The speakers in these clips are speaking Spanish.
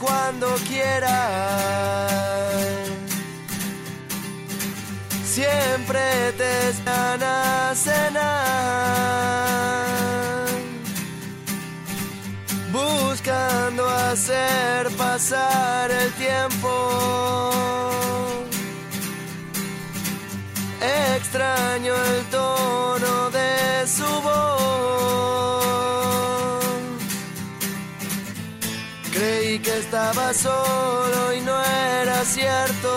cuando quieras. Siempre te están a cenar. Buscando hacer pasar el tiempo. Extraño el Que estaba solo y no era cierto.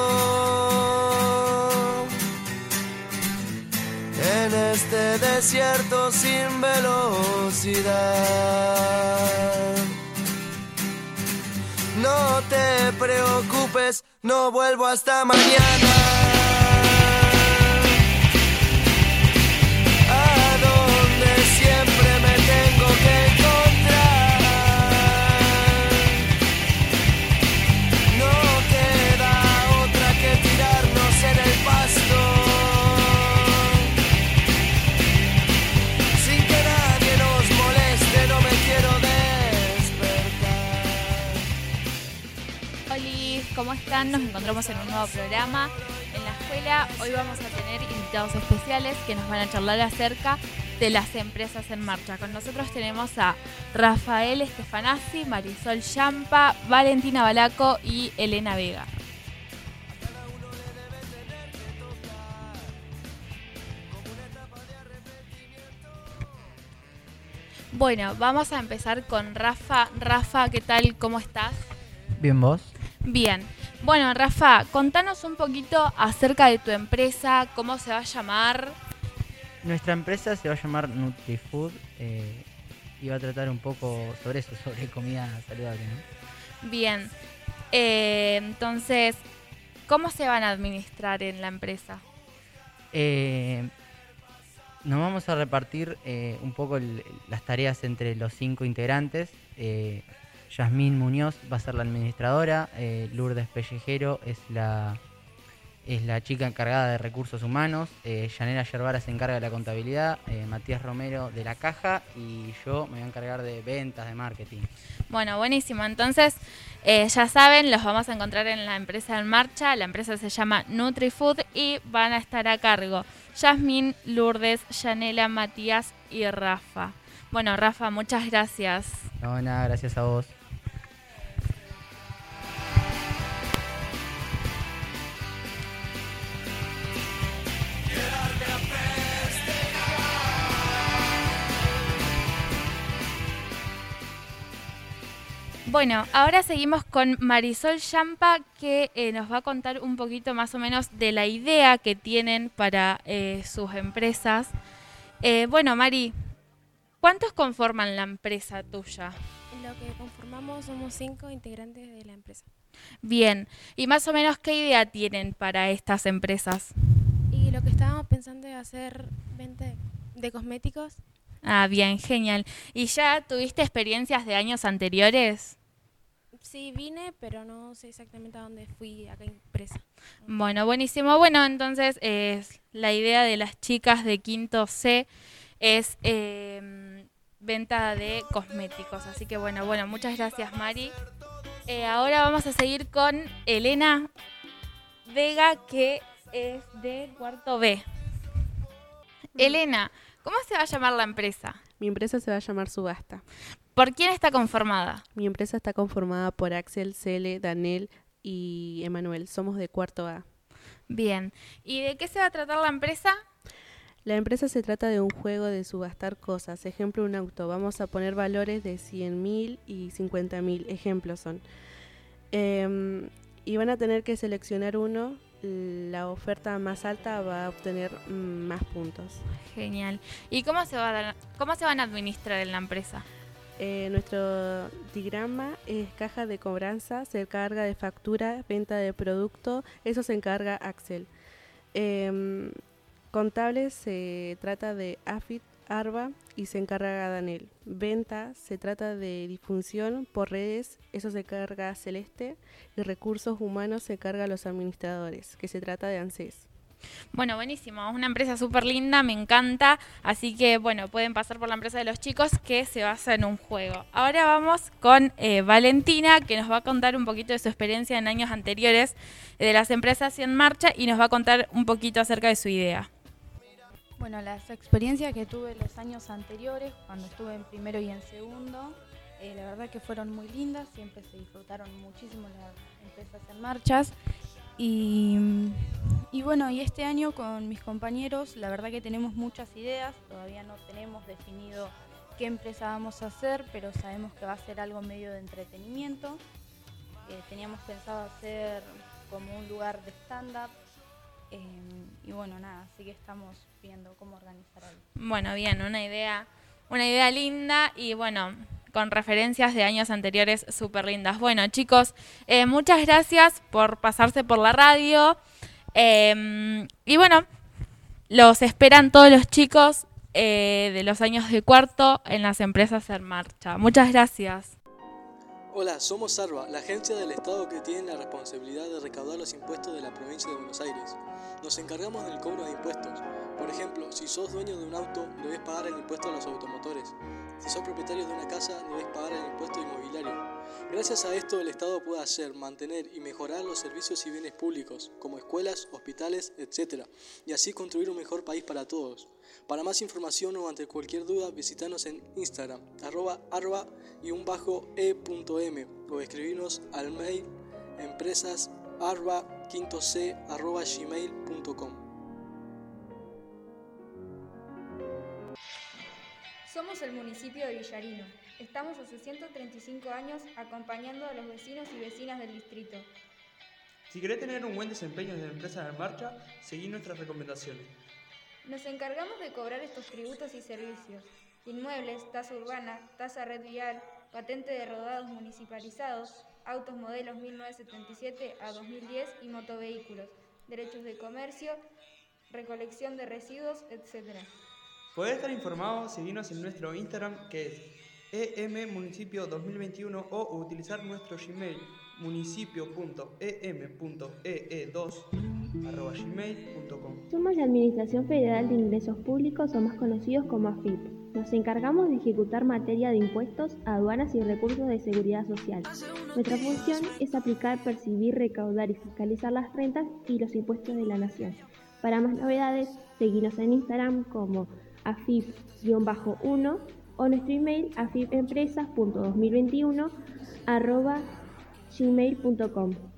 En este desierto sin velocidad. No te preocupes, no vuelvo hasta mañana. ¿Cómo están? Nos encontramos en un nuevo programa en la escuela. Hoy vamos a tener invitados especiales que nos van a charlar acerca de las empresas en marcha. Con nosotros tenemos a Rafael Estefanazzi, Marisol Champa, Valentina Balaco y Elena Vega. Bueno, vamos a empezar con Rafa. Rafa, ¿qué tal? ¿Cómo estás? Bien, vos. Bien. Bueno, Rafa, contanos un poquito acerca de tu empresa, cómo se va a llamar. Nuestra empresa se va a llamar NutriFood eh, y va a tratar un poco sobre eso, sobre comida saludable. ¿no? Bien. Eh, entonces, ¿cómo se van a administrar en la empresa? Eh, nos vamos a repartir un poco el- las tareas entre los cinco integrantes. Yasmín Muñoz va a ser la administradora, eh, Lourdes Pellejero es la, es la chica encargada de recursos humanos, eh, Yanela Yerbara se encarga de la contabilidad, eh, Matías Romero de la caja y yo me voy a encargar de ventas, de marketing. Bueno, buenísimo. Entonces, eh, ya saben, los vamos a encontrar en la empresa en marcha. La empresa se llama NutriFood y van a estar a cargo Yasmín, Lourdes, Yanela, Matías y Rafa. Bueno, Rafa, muchas gracias. No, nada, gracias a vos. Bueno, ahora seguimos con Marisol Champa que eh, nos va a contar un poquito más o menos de la idea que tienen para eh, sus empresas. Eh, bueno, Mari, ¿cuántos conforman la empresa tuya? Lo que conformamos somos cinco integrantes de la empresa. Bien, y más o menos qué idea tienen para estas empresas. Y lo que estábamos pensando es hacer venta de- de cosméticos. Ah, bien, genial. ¿Y ya tuviste experiencias de años anteriores? Sí, vine, pero no sé exactamente a dónde fui a qué empresa. Bueno, buenísimo. Bueno, entonces es la idea de las chicas de quinto C es eh, venta de cosméticos. Así que bueno, bueno, muchas gracias Mari. Eh, ahora vamos a seguir con Elena Vega, que es de cuarto B. Elena, ¿cómo se va a llamar la empresa? Mi empresa se va a llamar Subasta. ¿Por quién está conformada? Mi empresa está conformada por Axel, Cele, Daniel y Emanuel. Somos de cuarto A. Bien. ¿Y de qué se va a tratar la empresa? La empresa se trata de un juego de subastar cosas. Ejemplo, un auto. Vamos a poner valores de 100.000 y 50.000. Ejemplos son. Em, y van a tener que seleccionar uno. La oferta más alta va a obtener mm, más puntos. Genial. ¿Y cómo se, va a dar- cómo se van a administrar en la empresa? Eh, nuestro diagrama es caja de cobranza, se encarga de factura, venta de producto, eso se encarga Axel. Em, contable se trata de AFIT, ARBA y se encarga Daniel. Venta se trata de difusión por redes, eso se encarga Celeste. Y recursos humanos se encarga los administradores, que se trata de ANSES. Bueno, buenísimo. Una empresa súper linda, me encanta. Así que, bueno, pueden pasar por la empresa de los chicos que se basa en un juego. Ahora vamos con eh, Valentina, que nos va a contar un poquito de su experiencia en años anteriores de las empresas en marcha y nos va a contar un poquito acerca de su idea. Bueno, las experiencias que tuve los años anteriores, cuando estuve en primero y en segundo, eh, la verdad que fueron muy lindas, siempre se disfrutaron muchísimo las empresas en marchas. Y, bueno, y este año con mis compañeros, la verdad que tenemos muchas ideas, todavía no tenemos definido qué empresa vamos a hacer, pero sabemos que va a ser algo medio de entretenimiento. Eh, teníamos pensado hacer como un lugar de stand-up. eh, y bueno, nada, así que estamos viendo cómo organizar algo. Bueno, bien, una idea, una idea linda y bueno, con referencias de años anteriores súper lindas. Bueno, chicos, eh, muchas gracias por pasarse por la radio. Eh, y bueno, los esperan todos los chicos eh, de los años de cuarto en las empresas en marcha. Muchas gracias. Hola, somos Sarva, la agencia del Estado que tiene la responsabilidad de recaudar los impuestos de la provincia de Buenos Aires. Nos encargamos del cobro de impuestos. Por ejemplo, si sos dueño de un auto, debes pagar el impuesto a los automotores. Si sos propietario de una casa, debes pagar el impuesto inmobiliario. Gracias a esto, el Estado puede hacer, mantener y mejorar los servicios y bienes públicos, como escuelas, hospitales, etc., y así construir un mejor país para todos. Para más información o ante cualquier duda, visitanos en Instagram, arroba arba y un bajo e.m o escribirnos al mail empresas arba quinto c arroba gmail.com. Somos el municipio de Villarino. Estamos hace 135 años acompañando a los vecinos y vecinas del distrito. Si querés tener un buen desempeño desde empresas en marcha, seguí nuestras recomendaciones. Nos encargamos de cobrar estos tributos y servicios. Inmuebles, tasa urbana, tasa red vial, patente de rodados municipalizados, autos modelos 1977 a 2010 y motovehículos, derechos de comercio, recolección de residuos, etc. Podés estar informado, seguirnos en nuestro Instagram que es emmunicipio 2021 o utilizar nuestro Gmail municipio.em.ee2 Somos la Administración Federal de Ingresos Públicos o más conocidos como AFIP. Nos encargamos de ejecutar materia de impuestos, aduanas y recursos de seguridad social. Nuestra función es aplicar, percibir, recaudar y fiscalizar las rentas y los impuestos de la nación. Para más novedades, seguinos en Instagram como afip-1 o nuestro email afipempresas.2021 arroba gmail.com.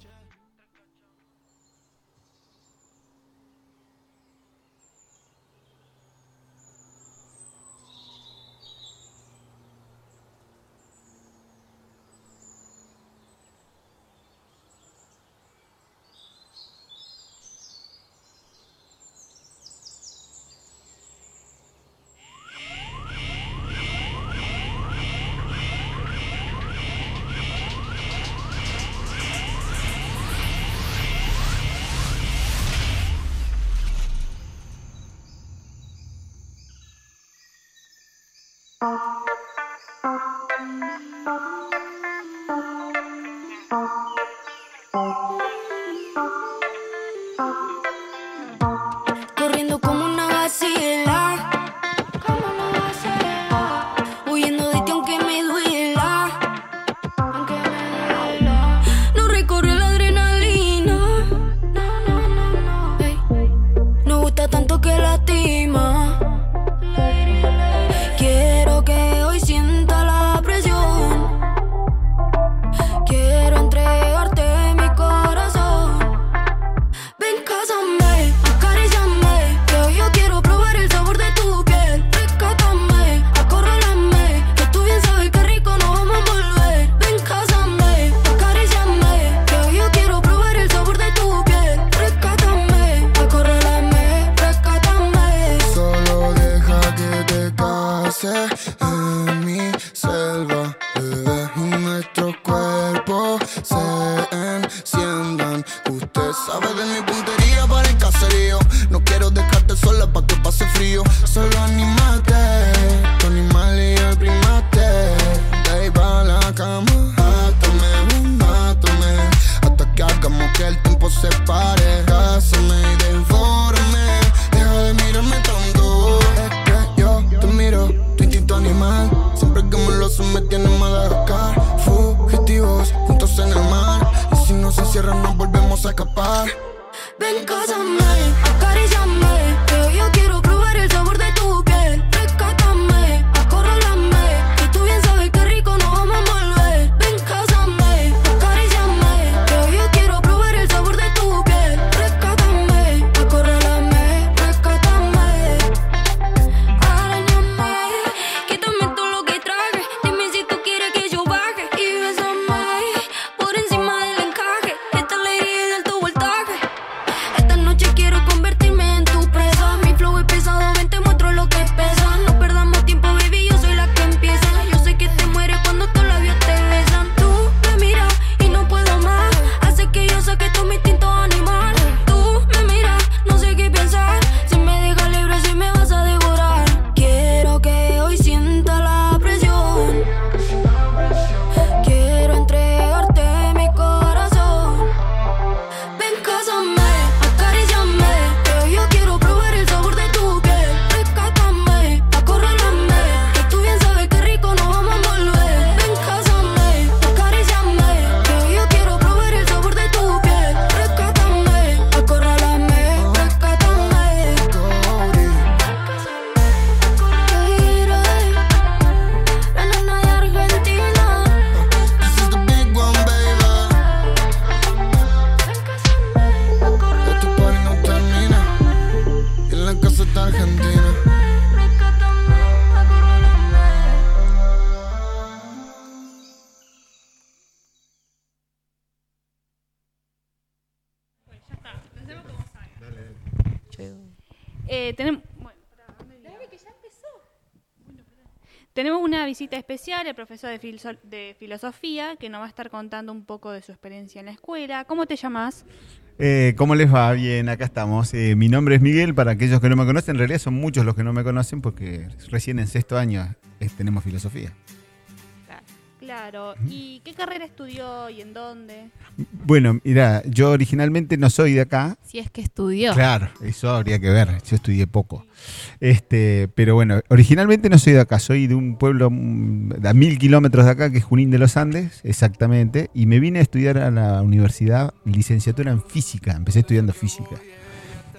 Tenemos una visita especial, el profesor de, de filosofía, que nos va a estar contando un poco de su experiencia en la escuela. ¿Cómo te llamas? Eh, ¿Cómo les va? Bien, acá estamos. Eh, mi nombre es Miguel, para aquellos que no me conocen, en realidad son muchos los que no me conocen porque recién en sexto año eh, tenemos filosofía. Claro. ¿Y qué carrera estudió y en dónde? Bueno, mira, yo originalmente no soy de acá. Si es que estudió. Claro, eso habría que ver. Yo estudié poco. Este, pero bueno, originalmente no soy de acá, soy de un pueblo mm, a mil kilómetros de acá, que es Junín de los Andes, exactamente. Y me vine a estudiar a la universidad licenciatura en física. Empecé estudiando física.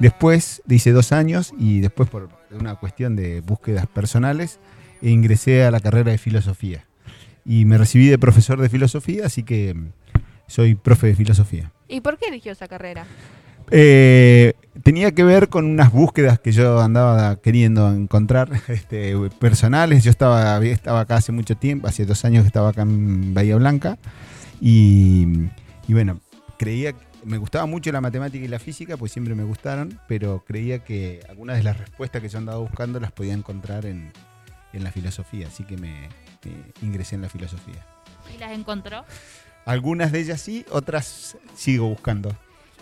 Después hice dos años y después por una cuestión de búsquedas personales ingresé a la carrera de filosofía. Y me recibí de profesor de filosofía, así que mm, soy profe de filosofía. ¿Y por qué eligió esa carrera? Eh, tenía que ver con unas búsquedas que yo andaba queriendo encontrar este, personales. Yo estaba, estaba acá hace mucho tiempo, hace dos años que estaba acá en Bahía Blanca. Y, y bueno, creía que me gustaba mucho la matemática y la física, pues siempre me gustaron, pero creía que algunas de las respuestas que yo andaba buscando las podía encontrar en, en la filosofía. Así que me, me ingresé en la filosofía. ¿Y las encontró? Algunas de ellas sí, otras sigo buscando.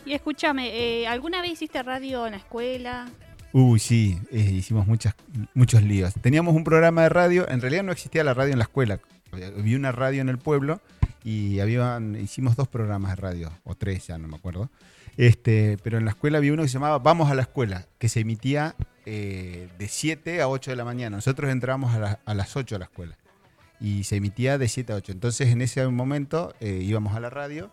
Y escúchame, eh, ¿alguna vez hiciste radio en la escuela? Uy, sí, eh, hicimos muchas, muchos líos. Teníamos un programa de radio, en realidad no existía la radio en la escuela. Había una radio en el pueblo y habían, hicimos dos programas de radio, o tres, ya no me acuerdo. Este, pero en la escuela había uno que se llamaba Vamos a la escuela, que se emitía eh, de 7 a 8 de la mañana. Nosotros entramos a, la- a las 8 a la escuela y se emitía de 7 a 8. Entonces en ese momento eh, íbamos a la radio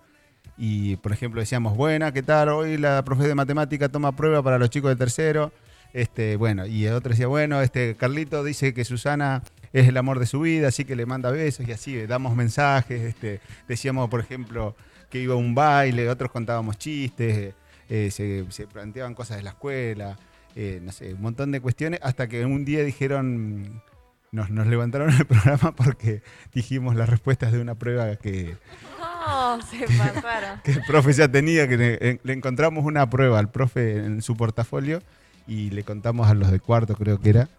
y, por ejemplo, decíamos, buena, ¿qué tal? Hoy la profe de matemática toma prueba para los chicos de tercero. Este, bueno, y el otro decía, bueno, este Carlito dice que Susana es el amor de su vida, así que le manda besos y así, eh, damos mensajes, este, decíamos, por ejemplo, que iba a un baile, otros contábamos chistes, eh, se, planteaban cosas de la escuela, no sé, un montón de cuestiones, hasta que un día dijeron, nos, nos levantaron el programa porque dijimos las respuestas de una prueba que, No, se pasaron. que el profe ya tenía, que le, le encontramos una prueba al profe en su portafolio y le contamos a los de cuarto, creo que era,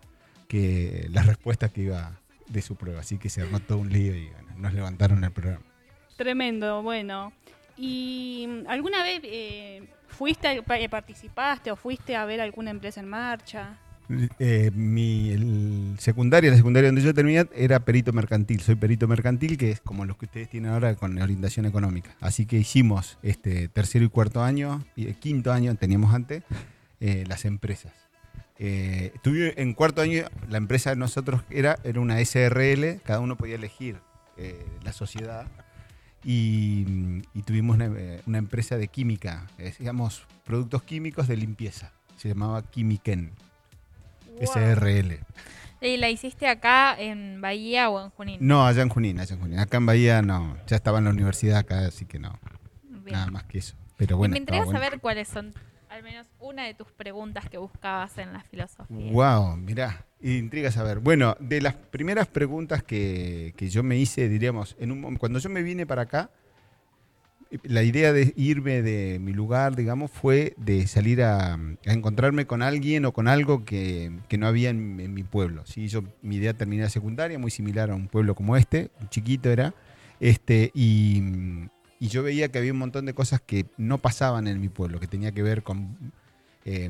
que las respuestas que iba de su prueba. Así que se armó todo un lío y bueno, nos levantaron el programa. Tremendo, bueno. ¿Y alguna vez eh, fuiste, eh, participaste o fuiste a ver alguna empresa en marcha? Eh, mi secundaria, la secundaria donde yo terminé era perito mercantil. Soy perito mercantil, que es como los que ustedes tienen ahora con orientación económica. Así que hicimos este tercero y cuarto año, y el quinto año teníamos antes, eh, las empresas. Eh, tuve- en cuarto año, la empresa de nosotros era, era una SRL, cada uno podía elegir eh, la sociedad. Y, mm, tuvimos una, eh, una empresa de química, eh, digamos, productos químicos de limpieza. Se llamaba Quimiken, SRL. ¿Y la hiciste acá en Bahía o en Junín? No, allá en Junín, allá en Junín. Acá en Bahía no, ya estaba en la universidad acá, así que no. Bien. Nada más que eso. Pero Y bueno, me intriga bueno. saber cuáles son, al menos una de tus preguntas que buscabas en la filosofía. Wow, mirá, intriga saber. Bueno, de las primeras preguntas que, que yo me hice, diríamos, en un, cuando yo me vine para acá, la idea de irme de mi lugar, digamos, fue de salir a, encontrarme con alguien o con algo que, que no había en, mi pueblo. ¿sí? Yo, mi idea terminé la secundaria, muy similar a un pueblo como este, un chiquito era, este, y, yo veía que había un montón de cosas que no pasaban en mi pueblo, que tenía que ver con eh,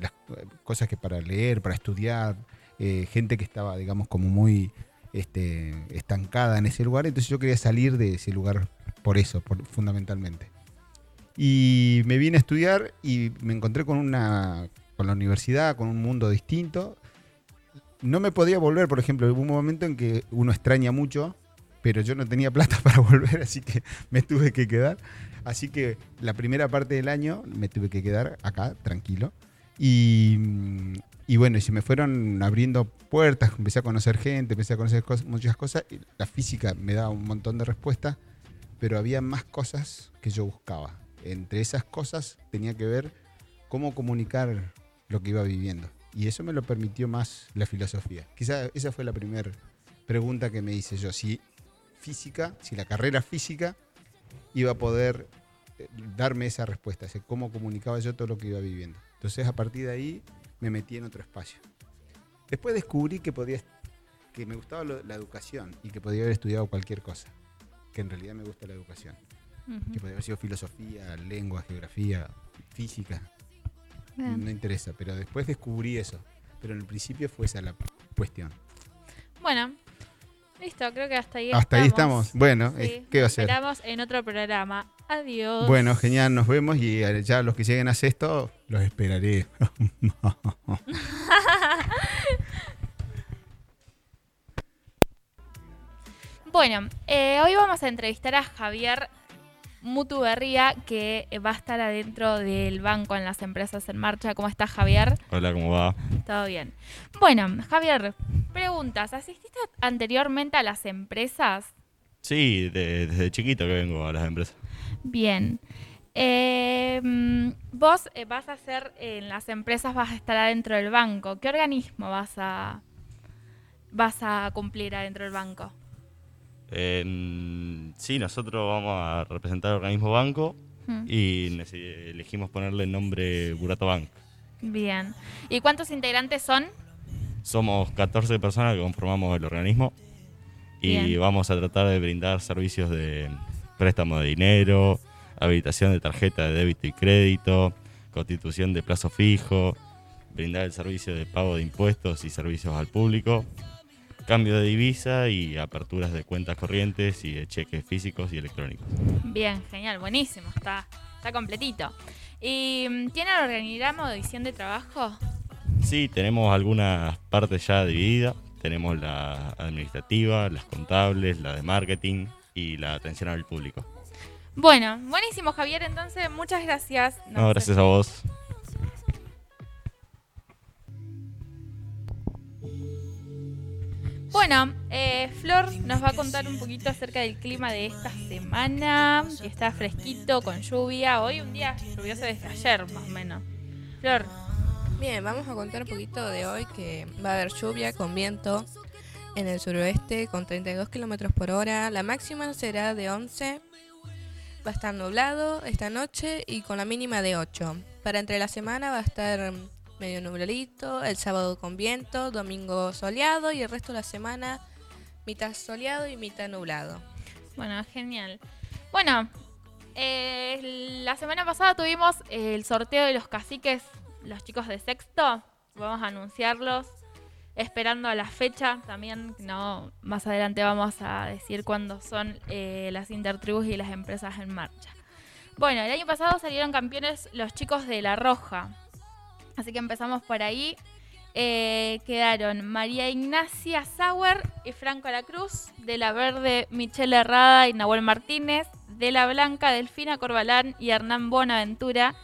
las eh, cosas que para leer, para estudiar, eh, gente que estaba, digamos, como muy este, estancada en ese lugar, entonces yo quería salir de ese lugar por eso, fundamentalmente. Y me vine a estudiar y me encontré con una con la universidad, con un mundo distinto. No me podía volver, por ejemplo, hubo un momento en que uno extraña mucho, pero yo no tenía plata para volver, así que me tuve que quedar. Así que la primera parte del año me tuve que quedar acá, tranquilo. Y, y bueno, y se me fueron abriendo puertas, empecé a conocer gente, empecé a conocer cos- muchas cosas. y la física me da un montón de respuestas, pero había más cosas que yo buscaba. Entre esas cosas tenía que ver cómo comunicar lo que iba viviendo. Y eso me lo permitió más la filosofía. Quizá esa fue la primera pregunta que me hice yo. Si física, si la carrera física iba a poder eh, darme esa respuesta, ese cómo comunicaba yo todo lo que iba viviendo. Entonces a partir de ahí me metí en otro espacio. Después descubrí que podía que me gustaba lo- la educación y que podía haber estudiado cualquier cosa, que en realidad me gusta la educación, que podía haber sido filosofía, lengua, geografía, física, Bien. no interesa, pero después descubrí eso, pero en el principio fue esa la cuestión. Bueno, listo, creo que hasta ahí Hasta ahí estamos. Bueno, ¿qué va a ser? Esperamos en otro programa. Adiós. Bueno, genial, nos vemos y eh, ya los que lleguen a sexto los esperaré. Bueno, eh, hoy vamos a entrevistar a Javier Mutuberría, que va a estar adentro del banco en las empresas en marcha. ¿Cómo estás, Javier? Hola, ¿cómo va? Todo bien. Bueno, Javier, preguntas. ¿Asististe anteriormente a las empresas? Sí, de- desde chiquito que vengo a las empresas. Bien. Eh, mm, vos eh, vas a hacer en las empresas, vas a estar adentro del banco. ¿Qué organismo vas a vas a cumplir adentro del banco? Sí, nosotros vamos a representar el organismo banco Hmm. y elegimos ponerle el nombre Burato Bank. Bien. ¿Y cuántos integrantes son? Somos 14 personas que conformamos el organismo y Bien. vamos a tratar de brindar servicios de préstamo de dinero, habilitación de tarjeta de débito y crédito, constitución de plazo fijo, brindar el servicio de pago de impuestos y servicios al público, cambio de divisa y aperturas de cuentas corrientes y de cheques físicos y electrónicos. Bien, genial, buenísimo, está, está completito. ¿Y tiene el organigrama de edición de trabajo? Sí, tenemos algunas partes ya divididas. Tenemos la administrativa, las contables, la de marketing y la atención al público. Bueno, buenísimo, Javier. Entonces, muchas gracias. Nos No, gracias a vos. Bueno, eh, Flor nos va a contar un poquito acerca del clima de esta semana, que está fresquito, con lluvia. Hoy un día lluvioso desde ayer, más o menos. Flor, Bien, vamos a contar un poquito de hoy que va a haber lluvia con viento en el suroeste con 32 kilómetros por hora. La máxima será de 11. Va a estar nublado esta noche y con la mínima de 8. Para entre la semana va a estar medio nubladito, el sábado con viento, domingo soleado y el resto de la semana mitad soleado y mitad nublado. bueno, genial. Bueno, eh, la semana pasada tuvimos el sorteo de los caciques, los chicos de sexto. Vamos a anunciarlos. Esperando a la fecha también, no, más adelante vamos a decir cuándo son eh, las intertribus y las empresas en marcha. Bueno, el año pasado salieron campeones los chicos de La Roja. Así que empezamos por ahí. eh, quedaron María Ignacia Sauer y Franco La Cruz. De la verde, Michelle Herrada y Nahuel Martínez. De la blanca, Delfina Corbalán y Hernán Bonaventura.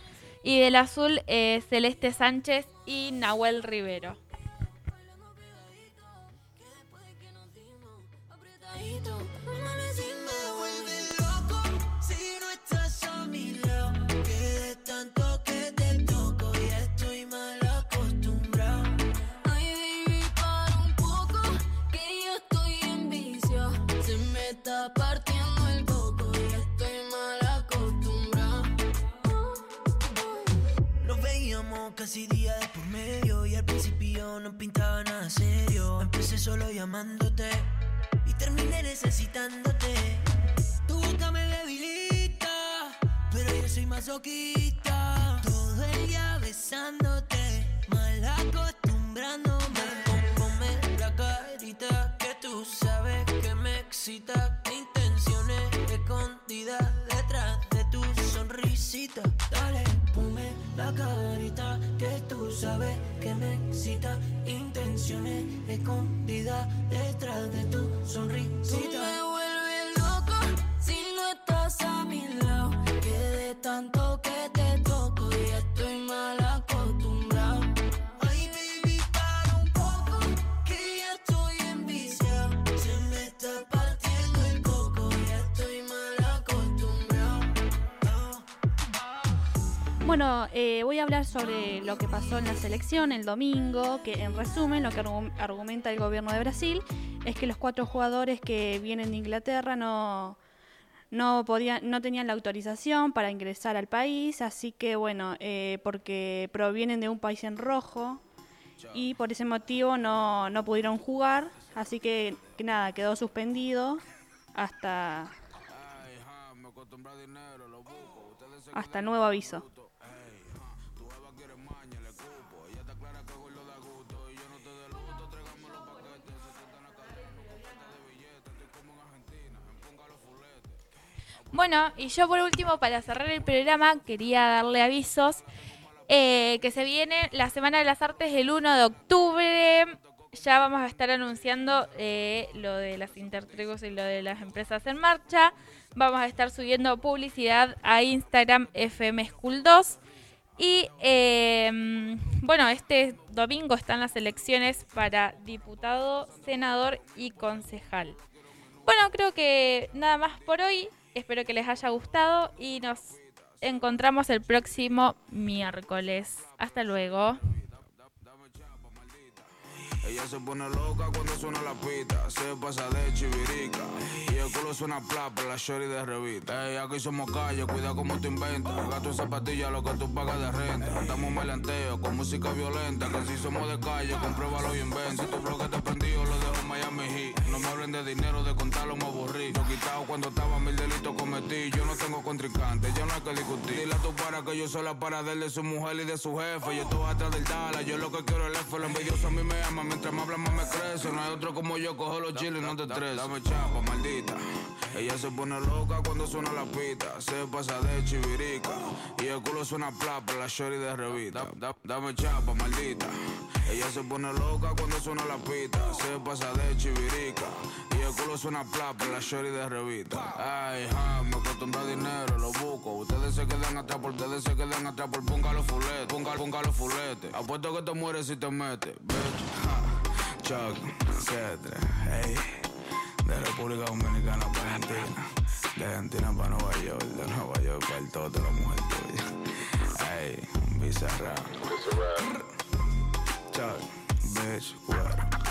Y del azul, eh, Celeste Sánchez y Nahuel Rivero. Terminé necesitándote. Boca me debilita, pero yo soy masoquista. Todo el día besándote, que me excita. Intenciones escondidas detrás de tu sonrisita. Eh, voy a hablar sobre lo que pasó en la selección el domingo, que en resumen lo que argu- argumenta el gobierno de Brasil es que los cuatro jugadores que vienen de Inglaterra no, no, podían, no tenían la autorización para ingresar al país, así que bueno, eh, porque provienen de un país en rojo y por ese motivo no, no pudieron jugar, así que, que nada, quedó suspendido hasta, hasta nuevo aviso. Bueno, y yo por último, para cerrar el programa, quería darle avisos eh, que se viene la Semana de las Artes el 1 de octubre. Ya vamos a estar anunciando eh, lo de las intertribus y lo de las empresas en marcha. Vamos a estar subiendo publicidad a Instagram FM School 2. Y eh, bueno, este domingo están las elecciones para diputado, senador y concejal. Bueno, creo que nada más por hoy. Espero que les haya gustado y nos encontramos el próximo miércoles. Hasta luego. Ella se pone loca cuando suena la pita, se pasa de chivirica. Y el culo suena plapa, la shorty de revista. Ey, aquí somos calle, cuida como te inventas. Gato en zapatilla, lo que tú pagas de renta. Estamos melanteo con música violenta. Que si somos de calle, compruébalo y inventa. Si tu bloque te prendido, lo dejo en Miami Heat. No me hablen de dinero, de contarlo me aburrí. Yo quitado cuando estaba mil delitos cometí. Yo no tengo contrincante, yo no hay que discutir. Dile a tu para que yo soy la para de su mujer y de su jefe. Yo estoy atrás del Dala, yo lo que quiero es el F. Lo envidioso a mí me ama, mientras más habla más me crece. No hay otro como yo, cojo los chiles y no te estreses. Dame chapa, maldita. Ella se pone loca cuando suena la pita. Se pasa de chivirica. Y el culo suena plapa, la shorty de revista. Da- dame chapa, maldita. Ella se pone loca cuando suena la pita. Se pasa de chivirica. El culo suena plata, la shorty de revista. Ay, ja, me acostumbra dinero, lo busco. Ustedes se quedan atrás por, ustedes se quedan atrás por, póngalo fulete, póngalo, póngalo fulete. Apuesto que te mueres si te metes, bitch. Ja, Chuck, etcétera, hey. De República Dominicana para Argentina, de Argentina para Nueva York, de Nueva York para el todo de la mujer tuya. Hey, bizarra. Bizarra. Chuck, bitch, what.